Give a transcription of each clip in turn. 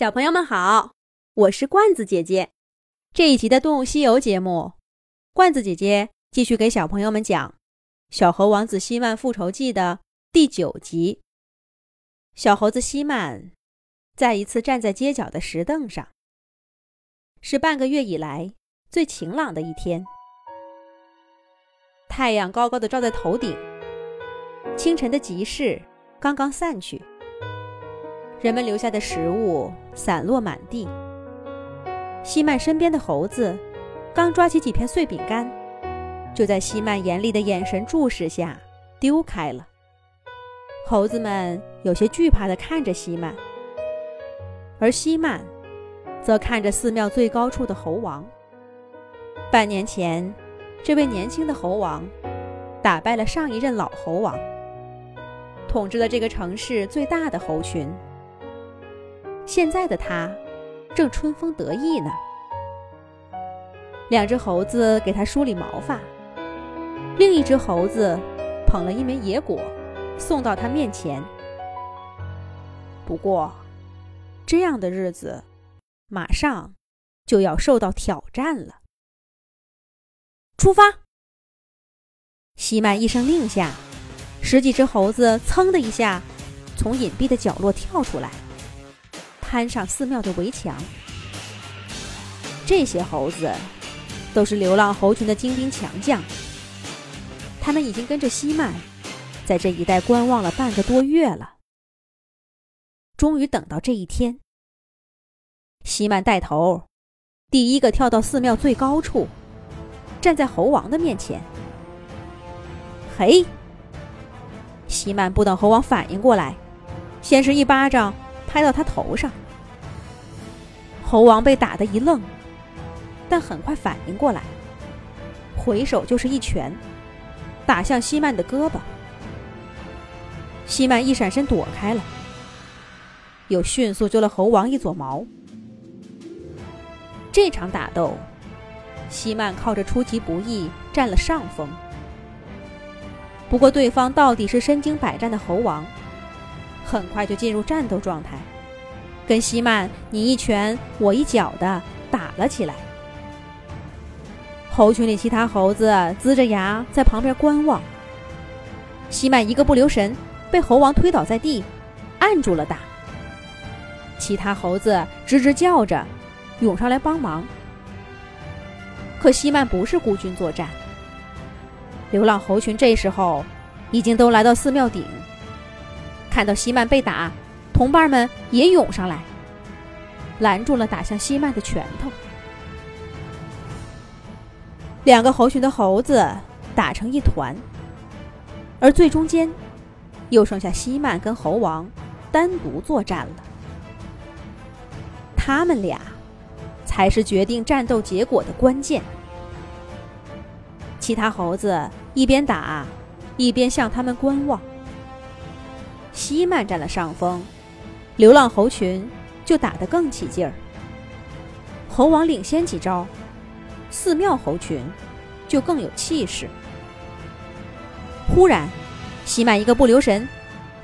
小朋友们好，我是罐子姐姐。这一集的《动物西游》节目，罐子姐姐继续给小朋友们讲《小猴王子希曼复仇记》的第九集。小猴子希曼再一次站在街角的石凳上，是半个月以来最晴朗的一天。太阳高高的照在头顶，清晨的集市刚刚散去。人们留下的食物散落满地。希曼身边的猴子刚抓起几片碎饼干，就在希曼严厉的眼神注视下丢开了。猴子们有些惧怕地看着希曼，而希曼则看着寺庙最高处的猴王。半年前，这位年轻的猴王打败了上一任老猴王，统治了这个城市最大的猴群。现在的他正春风得意呢。两只猴子给他梳理毛发，另一只猴子捧了一枚野果送到他面前。不过，这样的日子马上就要受到挑战了。出发！西曼一声令下，十几只猴子噌的一下从隐蔽的角落跳出来。攀上寺庙的围墙，这些猴子都是流浪猴群的精兵强将。他们已经跟着希曼在这一带观望了半个多月了。终于等到这一天，希曼带头，第一个跳到寺庙最高处，站在猴王的面前。嘿！希曼不等猴王反应过来，先是一巴掌。拍到他头上，猴王被打得一愣，但很快反应过来，回手就是一拳，打向希曼的胳膊。希曼一闪身躲开了，又迅速揪了猴王一撮毛。这场打斗，希曼靠着出其不意占了上风。不过，对方到底是身经百战的猴王。很快就进入战斗状态，跟希曼你一拳我一脚的打了起来。猴群里其他猴子龇着牙在旁边观望。希曼一个不留神被猴王推倒在地，按住了打。其他猴子吱吱叫着，涌上来帮忙。可希曼不是孤军作战，流浪猴群这时候已经都来到寺庙顶。看到希曼被打，同伴们也涌上来，拦住了打向希曼的拳头。两个猴群的猴子打成一团，而最中间又剩下希曼跟猴王单独作战了。他们俩才是决定战斗结果的关键。其他猴子一边打，一边向他们观望。希曼占了上风，流浪猴群就打得更起劲儿。猴王领先几招，寺庙猴群就更有气势。忽然，希曼一个不留神，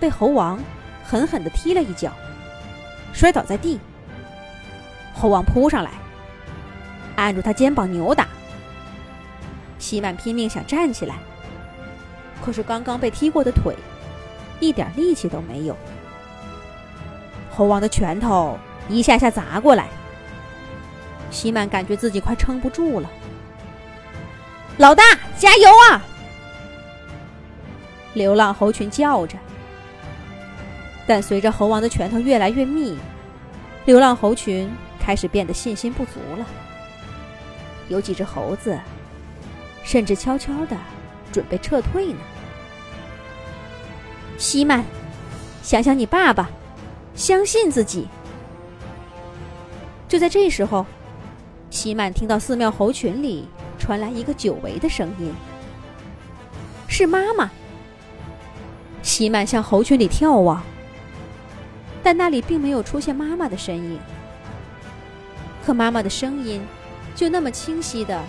被猴王狠狠地踢了一脚，摔倒在地。猴王扑上来，按住他肩膀扭打。希曼拼命想站起来，可是刚刚被踢过的腿。一点力气都没有，猴王的拳头一下下砸过来，希曼感觉自己快撑不住了。老大，加油啊！流浪猴群叫着，但随着猴王的拳头越来越密，流浪猴群开始变得信心不足了。有几只猴子甚至悄悄的准备撤退呢。希曼，想想你爸爸，相信自己。就在这时候，希曼听到寺庙猴群里传来一个久违的声音，是妈妈。希曼向猴群里眺望，但那里并没有出现妈妈的身影。可妈妈的声音就那么清晰的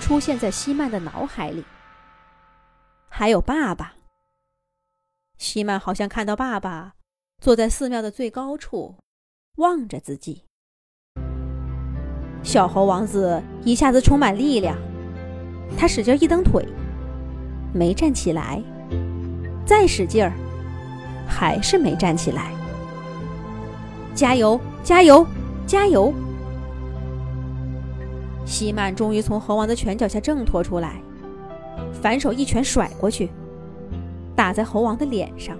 出现在希曼的脑海里，还有爸爸。希曼好像看到爸爸坐在寺庙的最高处，望着自己。小猴王子一下子充满力量，他使劲一蹬腿，没站起来，再使劲儿，还是没站起来。加油！加油！加油！西曼终于从猴王的拳脚下挣脱出来，反手一拳甩过去，打在猴王的脸上。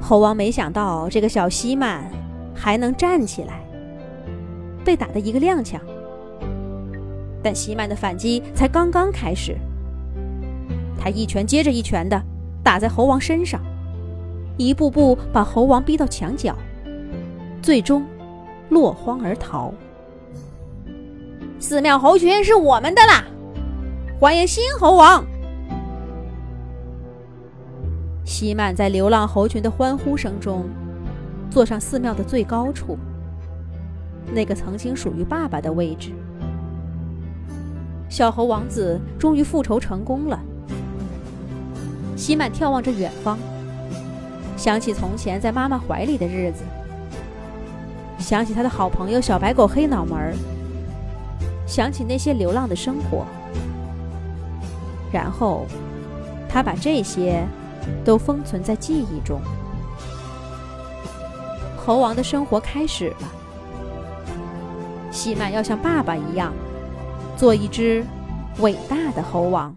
猴王没想到这个小西曼还能站起来，被打得一个踉跄。但西曼的反击才刚刚开始，他一拳接着一拳的打在猴王身上，一步步把猴王逼到墙角，最终落荒而逃。寺庙猴群是我们的啦！欢迎新猴王！西曼在流浪猴群的欢呼声中，坐上寺庙的最高处，那个曾经属于爸爸的位置。小猴王子终于复仇成功了。西曼眺望着远方，想起从前在妈妈怀里的日子，想起他的好朋友小白狗黑脑门儿。想起那些流浪的生活，然后他把这些都封存在记忆中。猴王的生活开始了。希曼要像爸爸一样，做一只伟大的猴王。